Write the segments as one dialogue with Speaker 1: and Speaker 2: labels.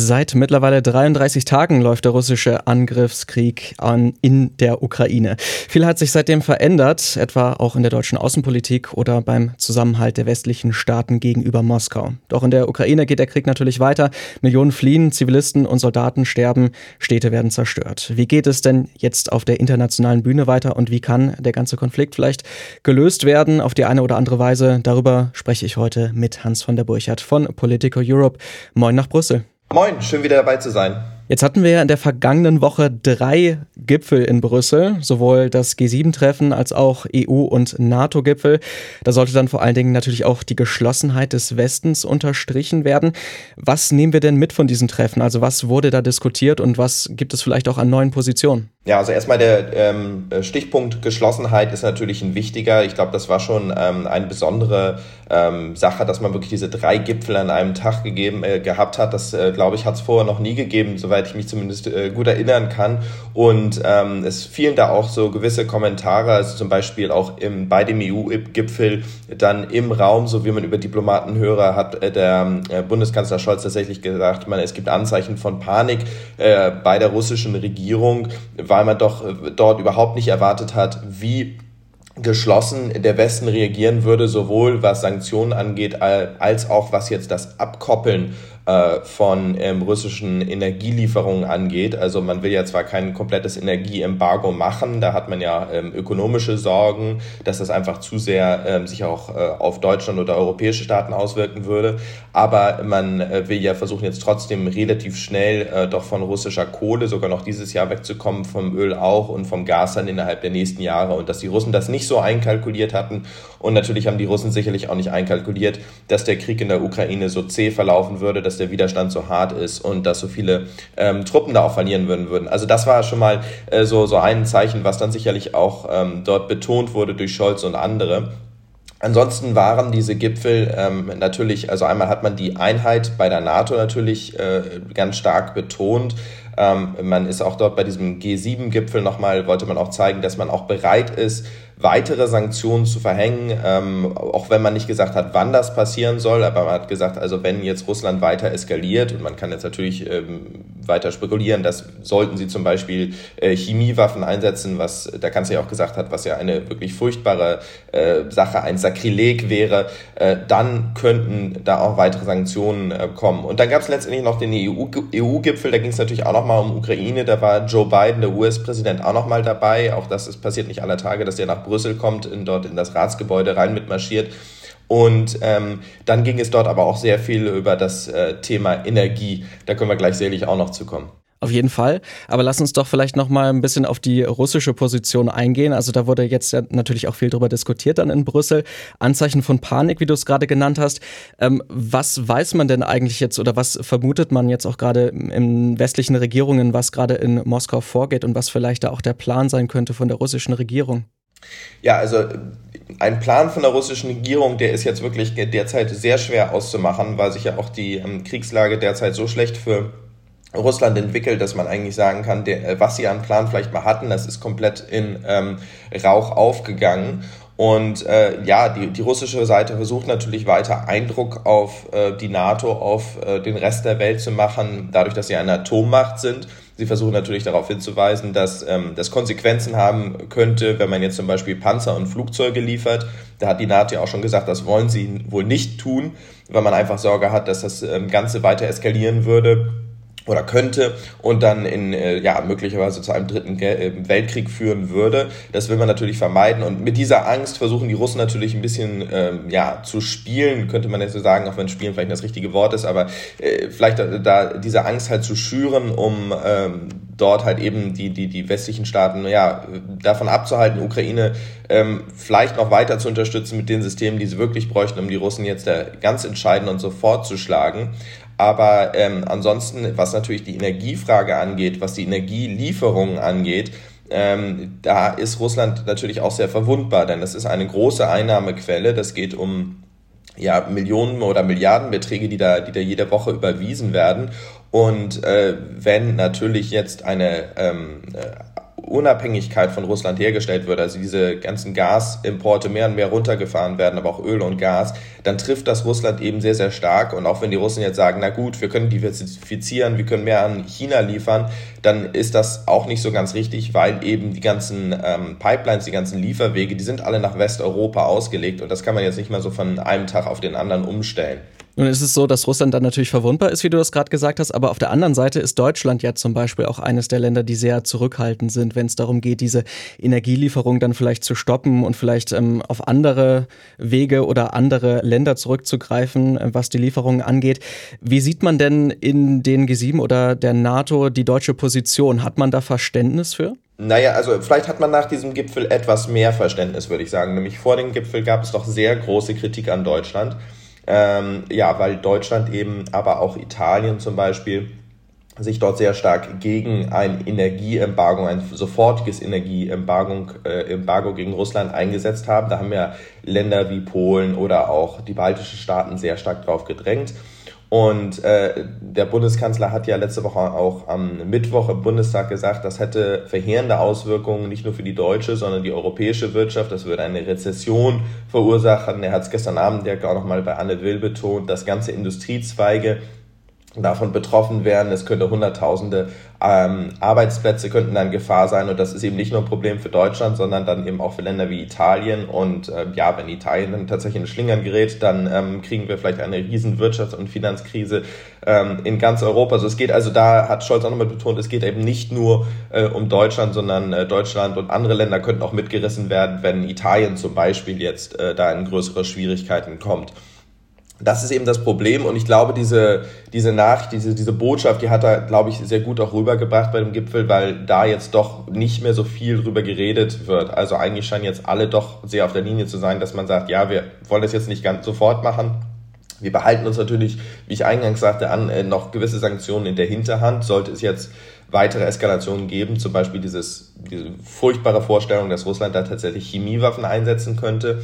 Speaker 1: Seit mittlerweile 33 Tagen läuft der russische Angriffskrieg an in der Ukraine. Viel hat sich seitdem verändert, etwa auch in der deutschen Außenpolitik oder beim Zusammenhalt der westlichen Staaten gegenüber Moskau. Doch in der Ukraine geht der Krieg natürlich weiter. Millionen fliehen, Zivilisten und Soldaten sterben, Städte werden zerstört. Wie geht es denn jetzt auf der internationalen Bühne weiter und wie kann der ganze Konflikt vielleicht gelöst werden auf die eine oder andere Weise? Darüber spreche ich heute mit Hans von der Burchardt von Politico Europe. Moin nach Brüssel.
Speaker 2: Moin, schön wieder dabei zu sein.
Speaker 1: Jetzt hatten wir ja in der vergangenen Woche drei Gipfel in Brüssel, sowohl das G7-Treffen als auch EU- und NATO-Gipfel. Da sollte dann vor allen Dingen natürlich auch die Geschlossenheit des Westens unterstrichen werden. Was nehmen wir denn mit von diesen Treffen? Also was wurde da diskutiert und was gibt es vielleicht auch an neuen Positionen?
Speaker 2: Ja, also erstmal der ähm, Stichpunkt Geschlossenheit ist natürlich ein wichtiger. Ich glaube, das war schon ähm, eine besondere ähm, Sache, dass man wirklich diese drei Gipfel an einem Tag gegeben äh, gehabt hat. Das, äh, glaube ich, hat es vorher noch nie gegeben, soweit ich mich zumindest äh, gut erinnern kann. Und ähm, es fielen da auch so gewisse Kommentare, also zum Beispiel auch im, bei dem EU-Gipfel dann im Raum, so wie man über Diplomaten höre, hat äh, der äh, Bundeskanzler Scholz tatsächlich gesagt, man, es gibt Anzeichen von Panik äh, bei der russischen Regierung, weil weil man doch äh, dort überhaupt nicht erwartet hat, wie geschlossen der Westen reagieren würde, sowohl was Sanktionen angeht, als auch was jetzt das Abkoppeln äh, von ähm, russischen Energielieferungen angeht. Also man will ja zwar kein komplettes Energieembargo machen, da hat man ja ähm, ökonomische Sorgen, dass das einfach zu sehr ähm, sich auch äh, auf Deutschland oder europäische Staaten auswirken würde. Aber man äh, will ja versuchen jetzt trotzdem relativ schnell äh, doch von russischer Kohle sogar noch dieses Jahr wegzukommen, vom Öl auch und vom Gas dann innerhalb der nächsten Jahre. Und dass die Russen das nicht so einkalkuliert hatten. Und natürlich haben die Russen sicherlich auch nicht einkalkuliert, dass der Krieg in der Ukraine so zäh verlaufen würde, dass der Widerstand so hart ist und dass so viele ähm, Truppen da auch verlieren würden. würden. Also das war schon mal äh, so, so ein Zeichen, was dann sicherlich auch ähm, dort betont wurde durch Scholz und andere. Ansonsten waren diese Gipfel ähm, natürlich, also einmal hat man die Einheit bei der NATO natürlich äh, ganz stark betont. Ähm, man ist auch dort bei diesem G7-Gipfel nochmal, wollte man auch zeigen, dass man auch bereit ist, weitere Sanktionen zu verhängen, ähm, auch wenn man nicht gesagt hat, wann das passieren soll, aber man hat gesagt, also wenn jetzt Russland weiter eskaliert und man kann jetzt natürlich ähm, weiter spekulieren, dass sollten sie zum Beispiel äh, Chemiewaffen einsetzen, was der Kanzler ja auch gesagt hat, was ja eine wirklich furchtbare äh, Sache, ein Sakrileg wäre, äh, dann könnten da auch weitere Sanktionen äh, kommen. Und dann gab es letztendlich noch den EU-Gipfel, da ging es natürlich auch nochmal um Ukraine, da war Joe Biden, der US-Präsident, auch nochmal dabei. Auch das ist, passiert nicht aller Tage, dass er nach Brüssel kommt, in, dort in das Ratsgebäude rein mitmarschiert. Und ähm, dann ging es dort aber auch sehr viel über das äh, Thema Energie. Da können wir gleich sicherlich auch noch zu kommen.
Speaker 1: Auf jeden Fall. Aber lass uns doch vielleicht noch mal ein bisschen auf die russische Position eingehen. Also da wurde jetzt ja natürlich auch viel darüber diskutiert dann in Brüssel. Anzeichen von Panik, wie du es gerade genannt hast. Ähm, was weiß man denn eigentlich jetzt oder was vermutet man jetzt auch gerade in westlichen Regierungen, was gerade in Moskau vorgeht und was vielleicht da auch der Plan sein könnte von der russischen Regierung?
Speaker 2: Ja, also ein Plan von der russischen Regierung, der ist jetzt wirklich derzeit sehr schwer auszumachen, weil sich ja auch die ähm, Kriegslage derzeit so schlecht für Russland entwickelt, dass man eigentlich sagen kann, der, äh, was sie an Plan vielleicht mal hatten, das ist komplett in ähm, Rauch aufgegangen. Und äh, ja, die, die russische Seite versucht natürlich weiter Eindruck auf äh, die NATO, auf äh, den Rest der Welt zu machen, dadurch, dass sie eine Atommacht sind. Sie versuchen natürlich darauf hinzuweisen, dass ähm, das Konsequenzen haben könnte, wenn man jetzt zum Beispiel Panzer und Flugzeuge liefert. Da hat die NATO ja auch schon gesagt, das wollen sie wohl nicht tun, weil man einfach Sorge hat, dass das ähm, Ganze weiter eskalieren würde oder könnte und dann in äh, ja möglicherweise zu einem dritten äh, Weltkrieg führen würde. Das will man natürlich vermeiden und mit dieser Angst versuchen die Russen natürlich ein bisschen ähm, ja zu spielen, könnte man jetzt so sagen, auch wenn Spielen vielleicht das richtige Wort ist, aber äh, vielleicht da, da diese Angst halt zu schüren, um ähm, dort halt eben die die die westlichen Staaten ja davon abzuhalten, Ukraine ähm, vielleicht noch weiter zu unterstützen mit den Systemen, die sie wirklich bräuchten, um die Russen jetzt da ganz entscheidend und sofort zu schlagen. Aber ähm, ansonsten, was natürlich die Energiefrage angeht, was die Energielieferungen angeht, ähm, da ist Russland natürlich auch sehr verwundbar, denn das ist eine große Einnahmequelle. Das geht um ja, Millionen oder Milliardenbeträge, die da, die da jede Woche überwiesen werden. Und äh, wenn natürlich jetzt eine ähm, Unabhängigkeit von Russland hergestellt wird, also diese ganzen Gasimporte mehr und mehr runtergefahren werden, aber auch Öl und Gas, dann trifft das Russland eben sehr, sehr stark. Und auch wenn die Russen jetzt sagen, na gut, wir können diversifizieren, wir können mehr an China liefern, dann ist das auch nicht so ganz richtig, weil eben die ganzen ähm, Pipelines, die ganzen Lieferwege, die sind alle nach Westeuropa ausgelegt und das kann man jetzt nicht mal so von einem Tag auf den anderen umstellen.
Speaker 1: Nun ist es so, dass Russland dann natürlich verwundbar ist, wie du das gerade gesagt hast, aber auf der anderen Seite ist Deutschland ja zum Beispiel auch eines der Länder, die sehr zurückhaltend sind, wenn es darum geht, diese Energielieferung dann vielleicht zu stoppen und vielleicht ähm, auf andere Wege oder andere Länder zurückzugreifen, äh, was die Lieferungen angeht. Wie sieht man denn in den G7 oder der NATO die deutsche Position? Hat man da Verständnis für?
Speaker 2: Naja, also vielleicht hat man nach diesem Gipfel etwas mehr Verständnis, würde ich sagen. Nämlich vor dem Gipfel gab es doch sehr große Kritik an Deutschland. Ähm, ja, weil Deutschland eben, aber auch Italien zum Beispiel, sich dort sehr stark gegen ein Energieembargo, ein sofortiges Energieembargo äh, Embargo gegen Russland eingesetzt haben. Da haben ja Länder wie Polen oder auch die baltischen Staaten sehr stark drauf gedrängt. Und äh, der Bundeskanzler hat ja letzte Woche auch am Mittwoch im Bundestag gesagt, das hätte verheerende Auswirkungen nicht nur für die deutsche, sondern die europäische Wirtschaft. Das würde eine Rezession verursachen. Er hat es gestern Abend ja auch nochmal bei Anne Will betont, dass ganze Industriezweige davon betroffen wären. Es könnte Hunderttausende ähm, Arbeitsplätze könnten dann Gefahr sein und das ist eben nicht nur ein Problem für Deutschland, sondern dann eben auch für Länder wie Italien und äh, ja, wenn Italien dann tatsächlich in Schlingern gerät, dann ähm, kriegen wir vielleicht eine riesen Wirtschafts- und Finanzkrise ähm, in ganz Europa. Also es geht also da hat Scholz auch nochmal betont, es geht eben nicht nur äh, um Deutschland, sondern äh, Deutschland und andere Länder könnten auch mitgerissen werden, wenn Italien zum Beispiel jetzt äh, da in größere Schwierigkeiten kommt das ist eben das Problem und ich glaube, diese, diese Nachricht, diese, diese Botschaft, die hat er, glaube ich, sehr gut auch rübergebracht bei dem Gipfel, weil da jetzt doch nicht mehr so viel drüber geredet wird. Also eigentlich scheinen jetzt alle doch sehr auf der Linie zu sein, dass man sagt, ja, wir wollen das jetzt nicht ganz sofort machen. Wir behalten uns natürlich, wie ich eingangs sagte, an äh, noch gewisse Sanktionen in der Hinterhand. Sollte es jetzt weitere Eskalationen geben, zum Beispiel dieses, diese furchtbare Vorstellung, dass Russland da tatsächlich Chemiewaffen einsetzen könnte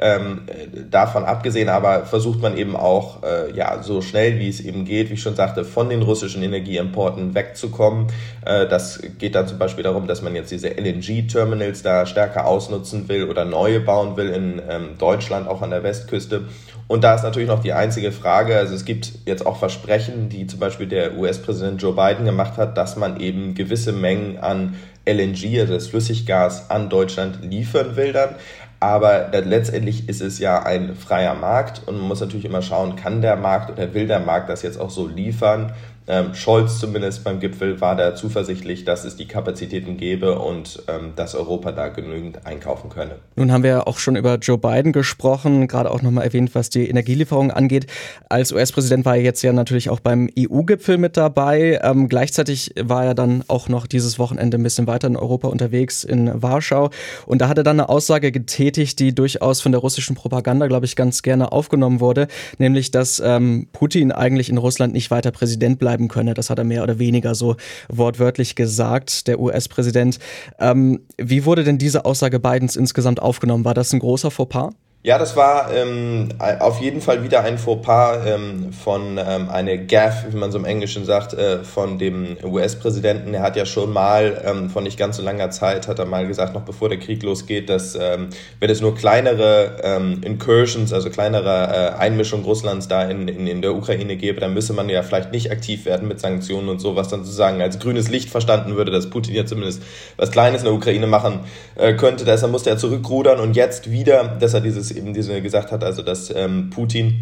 Speaker 2: ähm, davon abgesehen aber versucht man eben auch, äh, ja, so schnell wie es eben geht, wie ich schon sagte, von den russischen Energieimporten wegzukommen. Äh, das geht dann zum Beispiel darum, dass man jetzt diese LNG-Terminals da stärker ausnutzen will oder neue bauen will in ähm, Deutschland, auch an der Westküste. Und da ist natürlich noch die einzige Frage, also es gibt jetzt auch Versprechen, die zum Beispiel der US-Präsident Joe Biden gemacht hat, dass man eben gewisse Mengen an LNG, also das Flüssiggas, an Deutschland liefern will dann. Aber letztendlich ist es ja ein freier Markt und man muss natürlich immer schauen, kann der Markt oder will der Markt das jetzt auch so liefern? Ähm, Scholz zumindest beim Gipfel war da zuversichtlich, dass es die Kapazitäten gäbe und ähm, dass Europa da genügend einkaufen könne.
Speaker 1: Nun haben wir auch schon über Joe Biden gesprochen, gerade auch nochmal erwähnt, was die Energielieferung angeht. Als US-Präsident war er jetzt ja natürlich auch beim EU-Gipfel mit dabei. Ähm, gleichzeitig war er dann auch noch dieses Wochenende ein bisschen weiter in Europa unterwegs in Warschau. Und da hat er dann eine Aussage getätigt, die durchaus von der russischen Propaganda, glaube ich, ganz gerne aufgenommen wurde, nämlich, dass ähm, Putin eigentlich in Russland nicht weiter Präsident bleibt bleiben könne. Das hat er mehr oder weniger so wortwörtlich gesagt, der US-Präsident. Ähm, wie wurde denn diese Aussage Bidens insgesamt aufgenommen? War das ein großer Fauxpas?
Speaker 2: Ja, das war ähm, auf jeden Fall wieder ein Fauxpas ähm, von ähm, eine Gaff, wie man so im Englischen sagt, äh, von dem US-Präsidenten. Er hat ja schon mal ähm, von nicht ganz so langer Zeit hat er mal gesagt, noch bevor der Krieg losgeht, dass ähm, wenn es nur kleinere ähm, Incursions, also kleinere äh, Einmischung Russlands da in, in, in der Ukraine gäbe, dann müsse man ja vielleicht nicht aktiv werden mit Sanktionen und so, was dann sozusagen als grünes Licht verstanden würde, dass Putin ja zumindest was Kleines in der Ukraine machen äh, könnte. Deshalb musste er zurückrudern und jetzt wieder, dass er dieses eben diese gesagt hat, also dass ähm, Putin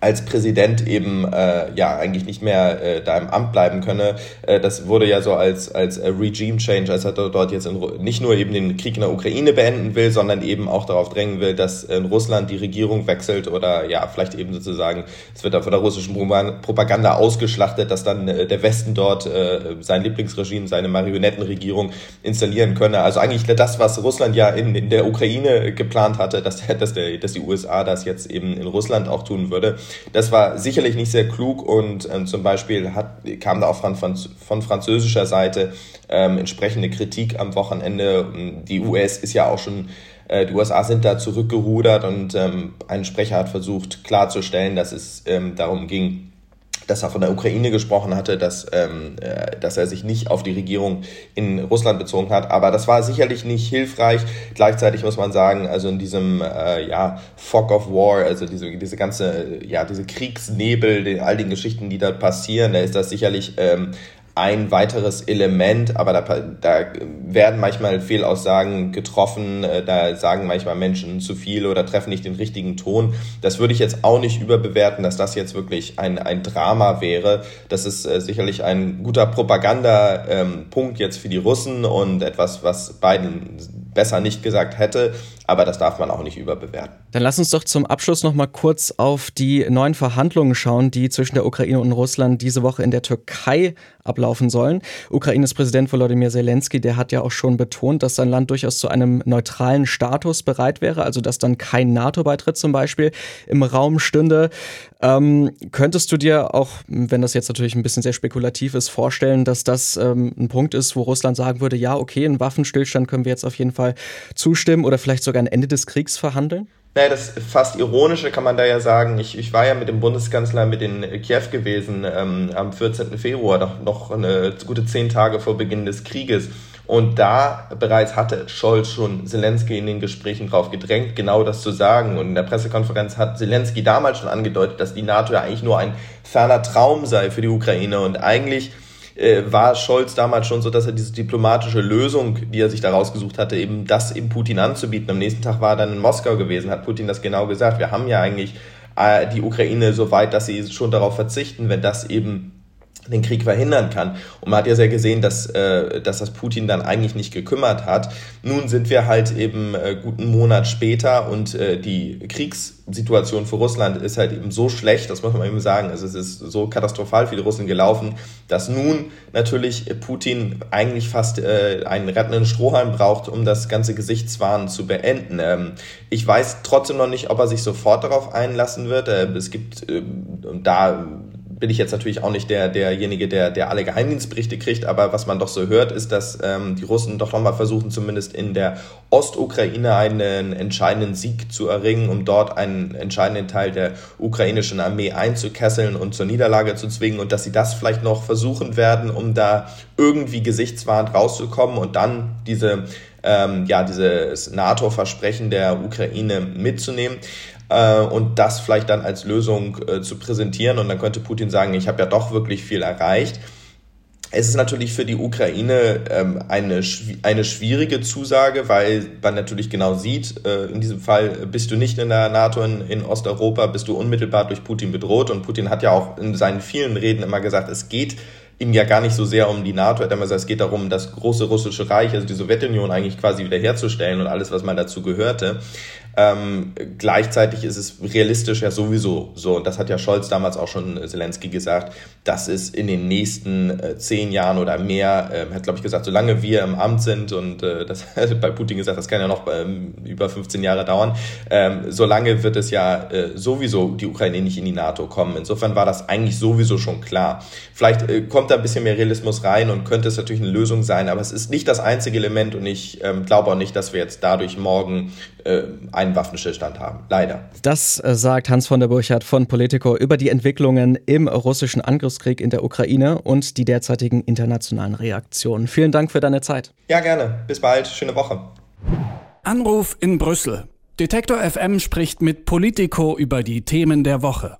Speaker 2: als Präsident eben äh, ja eigentlich nicht mehr äh, da im Amt bleiben könne. Äh, das wurde ja so als als äh, Regime Change, als er dort jetzt in, nicht nur eben den Krieg in der Ukraine beenden will, sondern eben auch darauf drängen will, dass in Russland die Regierung wechselt oder ja vielleicht eben sozusagen es wird da von der russischen Propaganda ausgeschlachtet, dass dann äh, der Westen dort äh, sein Lieblingsregime, seine Marionettenregierung installieren könne. Also eigentlich das, was Russland ja in, in der Ukraine geplant hatte, dass dass der dass die USA das jetzt eben in Russland auch tun würde. Das war sicherlich nicht sehr klug und ähm, zum Beispiel hat, kam da auch von, von, von französischer Seite ähm, entsprechende Kritik am Wochenende. Die US ist ja auch schon äh, die USA sind da zurückgerudert und ähm, ein Sprecher hat versucht klarzustellen, dass es ähm, darum ging, dass er von der Ukraine gesprochen hatte, dass, ähm, äh, dass er sich nicht auf die Regierung in Russland bezogen hat. Aber das war sicherlich nicht hilfreich. Gleichzeitig muss man sagen, also in diesem äh, ja, Fog of War, also diese, diese ganze, ja, diese Kriegsnebel, den, all den Geschichten, die da passieren, da ist das sicherlich ähm, ein weiteres Element, aber da, da werden manchmal Fehlaussagen getroffen, äh, da sagen manchmal Menschen zu viel oder treffen nicht den richtigen Ton. Das würde ich jetzt auch nicht überbewerten, dass das jetzt wirklich ein, ein Drama wäre. Das ist äh, sicherlich ein guter Propagandapunkt ähm, jetzt für die Russen und etwas, was Biden besser nicht gesagt hätte, aber das darf man auch nicht überbewerten.
Speaker 1: Dann lass uns doch zum Abschluss noch mal kurz auf die neuen Verhandlungen schauen, die zwischen der Ukraine und Russland diese Woche in der Türkei ablaufen sollen. Ukraines Präsident Volodymyr Zelensky, der hat ja auch schon betont, dass sein Land durchaus zu einem neutralen Status bereit wäre, also dass dann kein NATO-Beitritt zum Beispiel im Raum stünde. Ähm, könntest du dir auch, wenn das jetzt natürlich ein bisschen sehr spekulativ ist, vorstellen, dass das ähm, ein Punkt ist, wo Russland sagen würde, ja, okay, einen Waffenstillstand können wir jetzt auf jeden Fall zustimmen oder vielleicht sogar ein Ende des Kriegs verhandeln?
Speaker 2: Naja, das fast Ironische kann man da ja sagen. Ich, ich war ja mit dem Bundeskanzler mit in Kiew gewesen ähm, am 14. Februar, noch, noch eine gute zehn Tage vor Beginn des Krieges. Und da bereits hatte Scholz schon Zelensky in den Gesprächen drauf gedrängt, genau das zu sagen. Und in der Pressekonferenz hat Zelensky damals schon angedeutet, dass die NATO ja eigentlich nur ein ferner Traum sei für die Ukraine. Und eigentlich äh, war Scholz damals schon so, dass er diese diplomatische Lösung, die er sich da rausgesucht hatte, eben das eben Putin anzubieten. Am nächsten Tag war er dann in Moskau gewesen, hat Putin das genau gesagt. Wir haben ja eigentlich äh, die Ukraine so weit, dass sie schon darauf verzichten, wenn das eben den Krieg verhindern kann. Und man hat ja sehr gesehen, dass, äh, dass das Putin dann eigentlich nicht gekümmert hat. Nun sind wir halt eben äh, guten Monat später und äh, die Kriegssituation für Russland ist halt eben so schlecht, das muss man eben sagen. Also es ist so katastrophal für die Russen gelaufen, dass nun natürlich Putin eigentlich fast äh, einen rettenden Strohhalm braucht, um das ganze Gesichtswahn zu beenden. Ähm, ich weiß trotzdem noch nicht, ob er sich sofort darauf einlassen wird. Äh, es gibt äh, da bin ich jetzt natürlich auch nicht der, derjenige, der, der alle Geheimdienstberichte kriegt, aber was man doch so hört, ist, dass ähm, die Russen doch nochmal versuchen, zumindest in der Ostukraine einen entscheidenden Sieg zu erringen, um dort einen entscheidenden Teil der ukrainischen Armee einzukesseln und zur Niederlage zu zwingen und dass sie das vielleicht noch versuchen werden, um da irgendwie gesichtswahrend rauszukommen und dann diese ähm, ja, dieses NATO-Versprechen der Ukraine mitzunehmen äh, und das vielleicht dann als Lösung äh, zu präsentieren. Und dann könnte Putin sagen, ich habe ja doch wirklich viel erreicht. Es ist natürlich für die Ukraine ähm, eine, eine schwierige Zusage, weil man natürlich genau sieht, äh, in diesem Fall bist du nicht in der NATO in, in Osteuropa, bist du unmittelbar durch Putin bedroht. Und Putin hat ja auch in seinen vielen Reden immer gesagt, es geht ihm ja gar nicht so sehr um die NATO, er hat immer gesagt, es geht darum, das große russische Reich, also die Sowjetunion eigentlich quasi wiederherzustellen und alles, was mal dazu gehörte. Ähm, gleichzeitig ist es realistisch ja sowieso so, und das hat ja Scholz damals auch schon Zelensky gesagt, dass es in den nächsten äh, zehn Jahren oder mehr, äh, hat glaube ich gesagt, solange wir im Amt sind und äh, das hat bei Putin gesagt, das kann ja noch ähm, über 15 Jahre dauern, ähm, solange wird es ja äh, sowieso die Ukraine nicht in die NATO kommen. Insofern war das eigentlich sowieso schon klar. Vielleicht äh, kommt da ein bisschen mehr Realismus rein und könnte es natürlich eine Lösung sein, aber es ist nicht das einzige Element und ich ähm, glaube auch nicht, dass wir jetzt dadurch morgen äh, einen Waffenstillstand haben. Leider.
Speaker 1: Das äh, sagt Hans von der Burchardt von Politico über die Entwicklungen im russischen Angriffskrieg in der Ukraine und die derzeitigen internationalen Reaktionen. Vielen Dank für deine Zeit.
Speaker 2: Ja, gerne. Bis bald. Schöne Woche.
Speaker 3: Anruf in Brüssel. Detektor FM spricht mit Politico über die Themen der Woche.